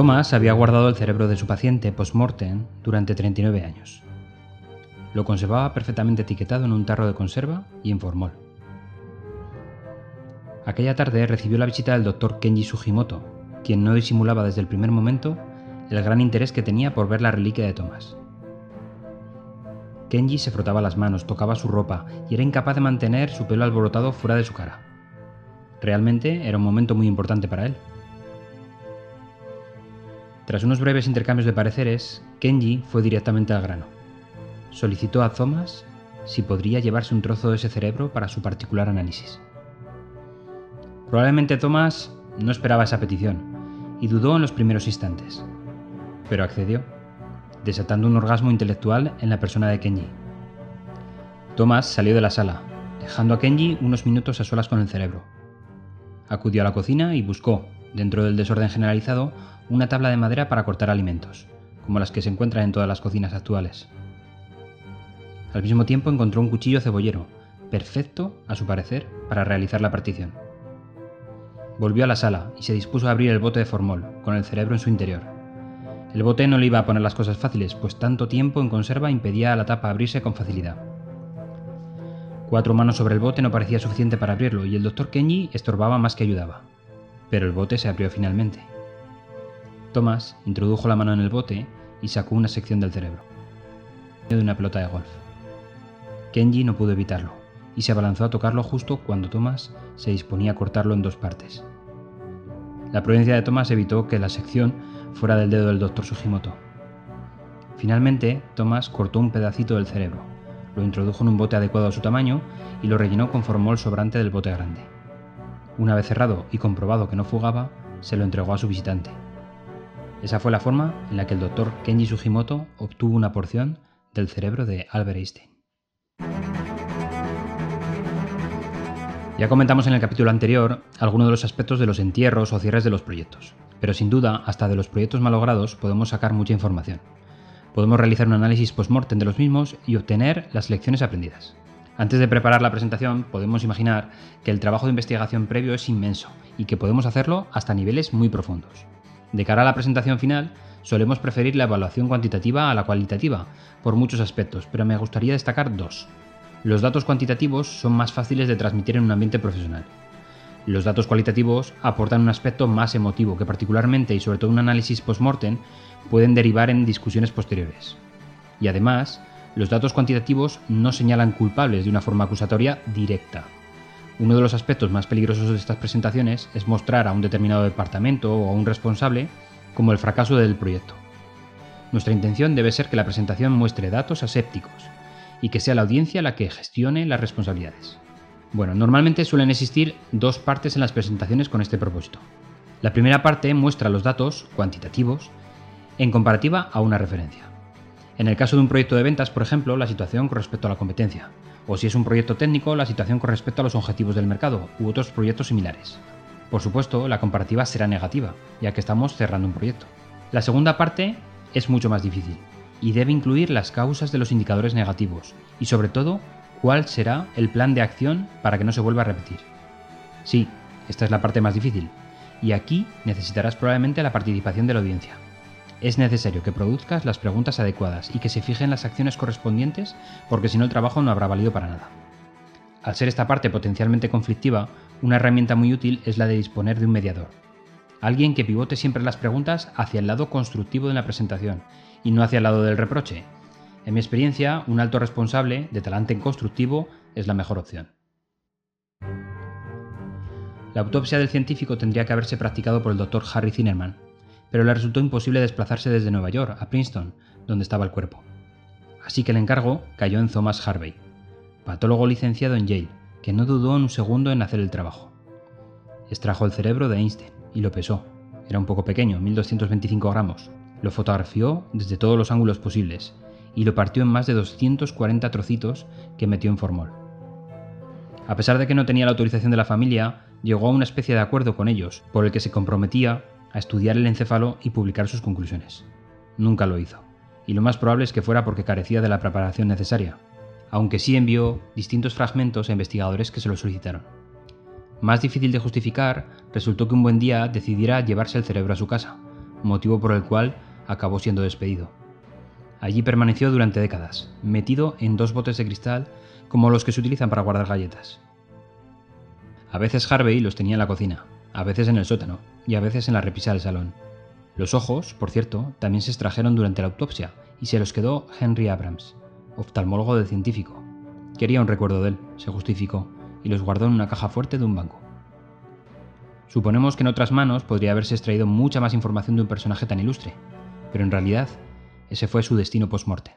Thomas había guardado el cerebro de su paciente post-mortem durante 39 años. Lo conservaba perfectamente etiquetado en un tarro de conserva y en formol. Aquella tarde recibió la visita del doctor Kenji Sugimoto, quien no disimulaba desde el primer momento el gran interés que tenía por ver la reliquia de Thomas. Kenji se frotaba las manos, tocaba su ropa y era incapaz de mantener su pelo alborotado fuera de su cara. Realmente era un momento muy importante para él. Tras unos breves intercambios de pareceres, Kenji fue directamente al grano. Solicitó a Thomas si podría llevarse un trozo de ese cerebro para su particular análisis. Probablemente Thomas no esperaba esa petición y dudó en los primeros instantes, pero accedió, desatando un orgasmo intelectual en la persona de Kenji. Thomas salió de la sala, dejando a Kenji unos minutos a solas con el cerebro. Acudió a la cocina y buscó, dentro del desorden generalizado, una tabla de madera para cortar alimentos, como las que se encuentran en todas las cocinas actuales. Al mismo tiempo encontró un cuchillo cebollero, perfecto, a su parecer, para realizar la partición. Volvió a la sala y se dispuso a abrir el bote de formol, con el cerebro en su interior. El bote no le iba a poner las cosas fáciles, pues tanto tiempo en conserva impedía a la tapa abrirse con facilidad. Cuatro manos sobre el bote no parecía suficiente para abrirlo y el doctor Kenji estorbaba más que ayudaba. Pero el bote se abrió finalmente. Thomas introdujo la mano en el bote y sacó una sección del cerebro. De una pelota de golf. Kenji no pudo evitarlo y se abalanzó a tocarlo justo cuando Thomas se disponía a cortarlo en dos partes. La prudencia de Thomas evitó que la sección fuera del dedo del doctor Sugimoto. Finalmente, Thomas cortó un pedacito del cerebro, lo introdujo en un bote adecuado a su tamaño y lo rellenó con formol sobrante del bote grande. Una vez cerrado y comprobado que no fugaba, se lo entregó a su visitante. Esa fue la forma en la que el doctor Kenji Sugimoto obtuvo una porción del cerebro de Albert Einstein. Ya comentamos en el capítulo anterior algunos de los aspectos de los entierros o cierres de los proyectos, pero sin duda, hasta de los proyectos malogrados podemos sacar mucha información. Podemos realizar un análisis post-mortem de los mismos y obtener las lecciones aprendidas. Antes de preparar la presentación, podemos imaginar que el trabajo de investigación previo es inmenso y que podemos hacerlo hasta niveles muy profundos. De cara a la presentación final, solemos preferir la evaluación cuantitativa a la cualitativa, por muchos aspectos, pero me gustaría destacar dos. Los datos cuantitativos son más fáciles de transmitir en un ambiente profesional. Los datos cualitativos aportan un aspecto más emotivo que particularmente y sobre todo un análisis post-mortem pueden derivar en discusiones posteriores. Y además, los datos cuantitativos no señalan culpables de una forma acusatoria directa. Uno de los aspectos más peligrosos de estas presentaciones es mostrar a un determinado departamento o a un responsable como el fracaso del proyecto. Nuestra intención debe ser que la presentación muestre datos asépticos, y que sea la audiencia la que gestione las responsabilidades. Bueno, normalmente suelen existir dos partes en las presentaciones con este propósito. La primera parte muestra los datos cuantitativos en comparativa a una referencia. En el caso de un proyecto de ventas, por ejemplo, la situación con respecto a la competencia, o si es un proyecto técnico, la situación con respecto a los objetivos del mercado u otros proyectos similares. Por supuesto, la comparativa será negativa, ya que estamos cerrando un proyecto. La segunda parte es mucho más difícil, y debe incluir las causas de los indicadores negativos y sobre todo cuál será el plan de acción para que no se vuelva a repetir. Sí, esta es la parte más difícil y aquí necesitarás probablemente la participación de la audiencia. Es necesario que produzcas las preguntas adecuadas y que se fijen las acciones correspondientes porque si no el trabajo no habrá valido para nada. Al ser esta parte potencialmente conflictiva, una herramienta muy útil es la de disponer de un mediador. Alguien que pivote siempre las preguntas hacia el lado constructivo de la presentación y no hacia el lado del reproche. En mi experiencia, un alto responsable de talante constructivo es la mejor opción. La autopsia del científico tendría que haberse practicado por el doctor Harry Zinnerman, pero le resultó imposible desplazarse desde Nueva York a Princeton, donde estaba el cuerpo. Así que el encargo cayó en Thomas Harvey, patólogo licenciado en Yale, que no dudó un segundo en hacer el trabajo. Extrajo el cerebro de Einstein y lo pesó. Era un poco pequeño, 1225 gramos, lo fotografió desde todos los ángulos posibles y lo partió en más de 240 trocitos que metió en formol. A pesar de que no tenía la autorización de la familia, llegó a una especie de acuerdo con ellos, por el que se comprometía a estudiar el encéfalo y publicar sus conclusiones. Nunca lo hizo, y lo más probable es que fuera porque carecía de la preparación necesaria, aunque sí envió distintos fragmentos a investigadores que se lo solicitaron. Más difícil de justificar resultó que un buen día decidiera llevarse el cerebro a su casa, motivo por el cual acabó siendo despedido. Allí permaneció durante décadas, metido en dos botes de cristal como los que se utilizan para guardar galletas. A veces Harvey los tenía en la cocina, a veces en el sótano y a veces en la repisa del salón. Los ojos, por cierto, también se extrajeron durante la autopsia y se los quedó Henry Abrams, oftalmólogo del científico. Quería un recuerdo de él, se justificó, y los guardó en una caja fuerte de un banco. Suponemos que en otras manos podría haberse extraído mucha más información de un personaje tan ilustre, pero en realidad ese fue su destino post-morte.